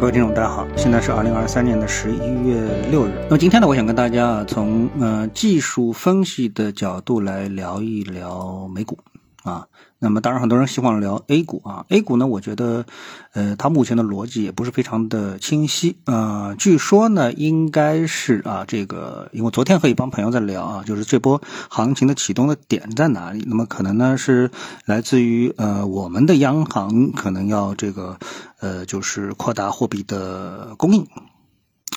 各位听众，大家好，现在是二零二三年的十一月六日。那么今天呢，我想跟大家啊从呃技术分析的角度来聊一聊美股啊。那么当然，很多人希望聊 A 股啊。A 股呢，我觉得，呃，它目前的逻辑也不是非常的清晰。呃，据说呢，应该是啊，这个，因为昨天和一帮朋友在聊啊，就是这波行情的启动的点在哪里？那么可能呢是来自于呃，我们的央行可能要这个，呃，就是扩大货币的供应。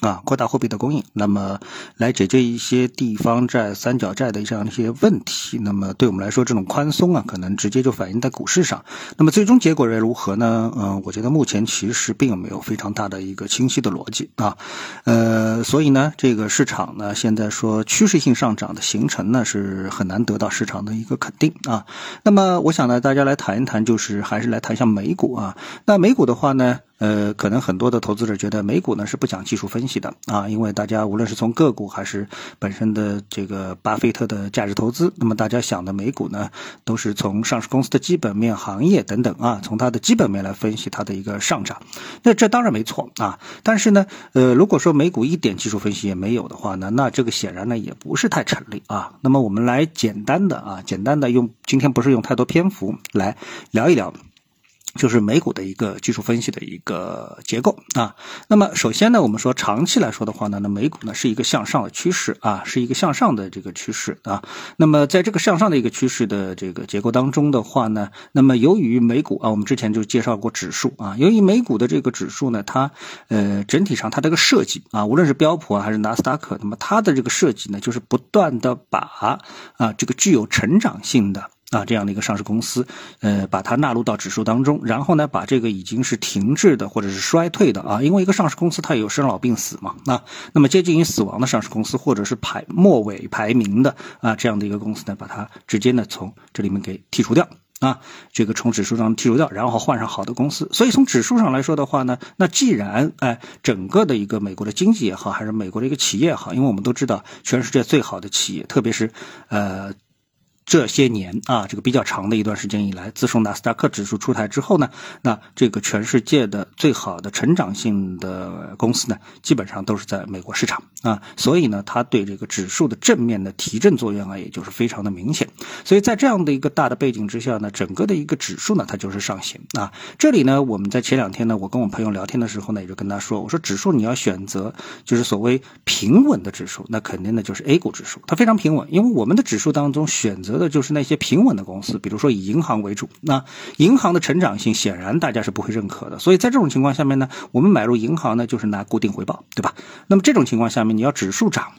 啊，扩大货币的供应，那么来解决一些地方债、三角债的这样一些问题。那么对我们来说，这种宽松啊，可能直接就反映在股市上。那么最终结果是如何呢？嗯，我觉得目前其实并没有非常大的一个清晰的逻辑啊。呃，所以呢，这个市场呢，现在说趋势性上涨的形成呢，是很难得到市场的一个肯定啊。那么我想呢，大家来谈一谈，就是还是来谈一下美股啊。那美股的话呢？呃，可能很多的投资者觉得美股呢是不讲技术分析的啊，因为大家无论是从个股还是本身的这个巴菲特的价值投资，那么大家想的美股呢都是从上市公司的基本面、行业等等啊，从它的基本面来分析它的一个上涨。那这当然没错啊，但是呢，呃，如果说美股一点技术分析也没有的话呢，那这个显然呢也不是太成立啊。那么我们来简单的啊，简单的用今天不是用太多篇幅来聊一聊。就是美股的一个技术分析的一个结构啊。那么首先呢，我们说长期来说的话呢，那美股呢是一个向上的趋势啊，是一个向上的这个趋势啊。那么在这个向上的一个趋势的这个结构当中的话呢，那么由于美股啊，我们之前就介绍过指数啊，由于美股的这个指数呢，它呃整体上它这个设计啊，无论是标普啊还是纳斯达克，那么它的这个设计呢，就是不断的把啊这个具有成长性的。啊，这样的一个上市公司，呃，把它纳入到指数当中，然后呢，把这个已经是停滞的或者是衰退的啊，因为一个上市公司它有生老病死嘛，那那么接近于死亡的上市公司或者是排末尾排名的啊，这样的一个公司呢，把它直接呢从这里面给剔除掉啊，这个从指数上剔除掉，然后换上好的公司。所以从指数上来说的话呢，那既然哎，整个的一个美国的经济也好，还是美国的一个企业也好，因为我们都知道全世界最好的企业，特别是呃。这些年啊，这个比较长的一段时间以来，自从纳斯达克指数出台之后呢，那这个全世界的最好的成长性的公司呢，基本上都是在美国市场啊，所以呢，它对这个指数的正面的提振作用啊，也就是非常的明显。所以在这样的一个大的背景之下呢，整个的一个指数呢，它就是上行啊。这里呢，我们在前两天呢，我跟我朋友聊天的时候呢，也就跟他说，我说指数你要选择就是所谓平稳的指数，那肯定呢就是 A 股指数，它非常平稳，因为我们的指数当中选择。得的就是那些平稳的公司，比如说以银行为主，那银行的成长性显然大家是不会认可的，所以在这种情况下面呢，我们买入银行呢就是拿固定回报，对吧？那么这种情况下面，你要指数涨。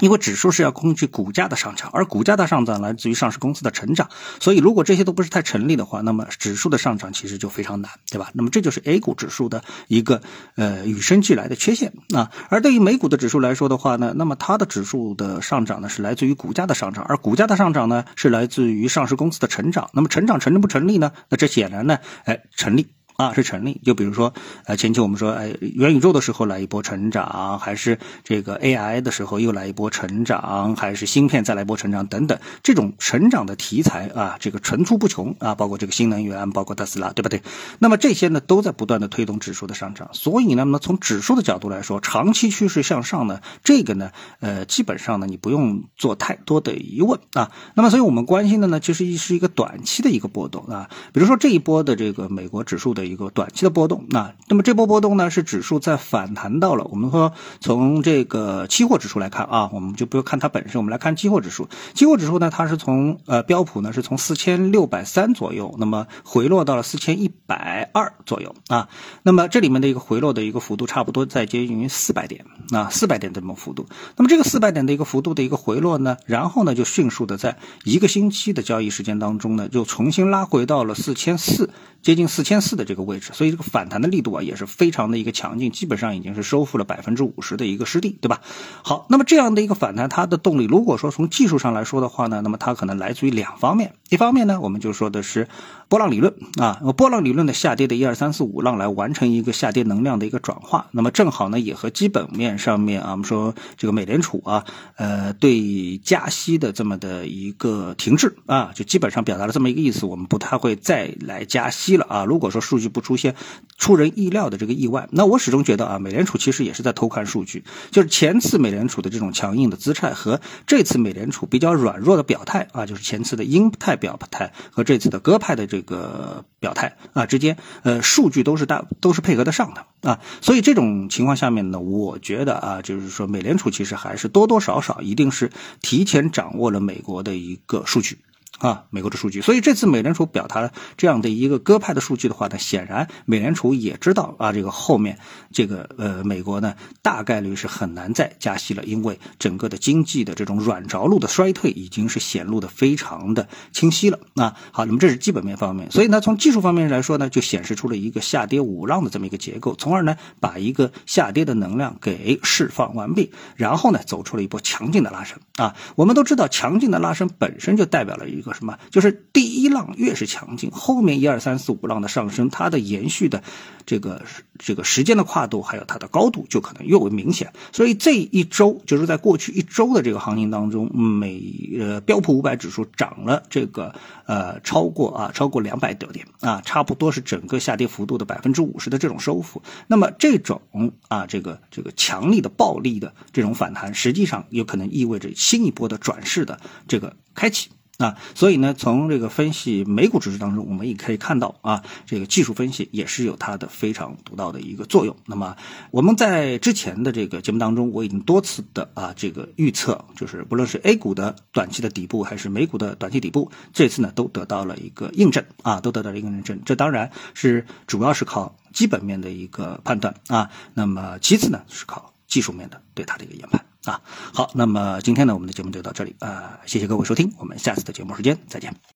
因为指数是要根据股价的上涨，而股价的上涨来自于上市公司的成长，所以如果这些都不是太成立的话，那么指数的上涨其实就非常难，对吧？那么这就是 A 股指数的一个呃与生俱来的缺陷啊。而对于美股的指数来说的话呢，那么它的指数的上涨呢是来自于股价的上涨，而股价的上涨呢是来自于上市公司的成长。那么成长成立不成立呢？那这显然呢，哎，成立。啊，是成立。就比如说，呃，前期我们说，哎，元宇宙的时候来一波成长，还是这个 AI 的时候又来一波成长，还是芯片再来一波成长等等，这种成长的题材啊，这个层出不穷啊，包括这个新能源，包括特斯拉，对不对？那么这些呢，都在不断的推动指数的上涨。所以呢，那么从指数的角度来说，长期趋势向上呢，这个呢，呃，基本上呢，你不用做太多的疑问啊。那么，所以我们关心的呢，其实是一个短期的一个波动啊，比如说这一波的这个美国指数的。一个短期的波动，那那么这波波动呢，是指数在反弹到了。我们说从这个期货指数来看啊，我们就不用看它本身，我们来看期货指数。期货指数呢，它是从呃标普呢是从四千六百三左右，那么回落到了四千一百二左右啊。那么这里面的一个回落的一个幅度，差不多在接近于四百点啊，四百点这么幅度。那么这个四百点的一个幅度的一个回落呢，然后呢就迅速的在一个星期的交易时间当中呢，就重新拉回到了四千四。接近四千四的这个个位置，所以这个反弹的力度啊也是非常的一个强劲，基本上已经是收复了百分之五十的一个失地，对吧？好，那么这样的一个反弹，它的动力，如果说从技术上来说的话呢，那么它可能来自于两方面，一方面呢，我们就说的是波浪理论啊，波浪理论的下跌的一二三四五浪来完成一个下跌能量的一个转化，那么正好呢也和基本面上面啊，我们说这个美联储啊，呃，对加息的这么的一个停滞啊，就基本上表达了这么一个意思，我们不太会再来加息。了啊！如果说数据不出现出人意料的这个意外。那我始终觉得啊，美联储其实也是在偷看数据，就是前次美联储的这种强硬的姿态和这次美联储比较软弱的表态啊，就是前次的鹰派表态和这次的鸽派的这个表态啊之间，呃，数据都是大都是配合得上的啊。所以这种情况下面呢，我觉得啊，就是说美联储其实还是多多少少一定是提前掌握了美国的一个数据。啊，美国的数据，所以这次美联储表达了这样的一个鸽派的数据的话呢，显然美联储也知道啊，这个后面这个呃美国呢大概率是很难再加息了，因为整个的经济的这种软着陆的衰退已经是显露的非常的清晰了啊。好，那么这是基本面方面，所以呢从技术方面来说呢，就显示出了一个下跌五浪的这么一个结构，从而呢把一个下跌的能量给释放完毕，然后呢走出了一波强劲的拉升啊。我们都知道，强劲的拉升本身就代表了一个。什么？就是第一浪越是强劲，后面一二三四五浪的上升，它的延续的这个这个时间的跨度，还有它的高度，就可能越为明显。所以这一周，就是在过去一周的这个行情当中，美呃标普五百指数涨了这个呃超过啊超过两百多点啊，差不多是整个下跌幅度的百分之五十的这种收复。那么这种啊这个这个强力的暴力的这种反弹，实际上有可能意味着新一波的转势的这个开启。啊，所以呢，从这个分析美股指数当中，我们也可以看到啊，这个技术分析也是有它的非常独到的一个作用。那么我们在之前的这个节目当中，我已经多次的啊这个预测，就是不论是 A 股的短期的底部，还是美股的短期底部，这次呢都得到了一个印证啊，都得到了一个印证。这当然是主要是靠基本面的一个判断啊，那么其次呢是靠技术面的对它的一个研判。啊，好，那么今天呢，我们的节目就到这里啊，谢谢各位收听，我们下次的节目时间再见。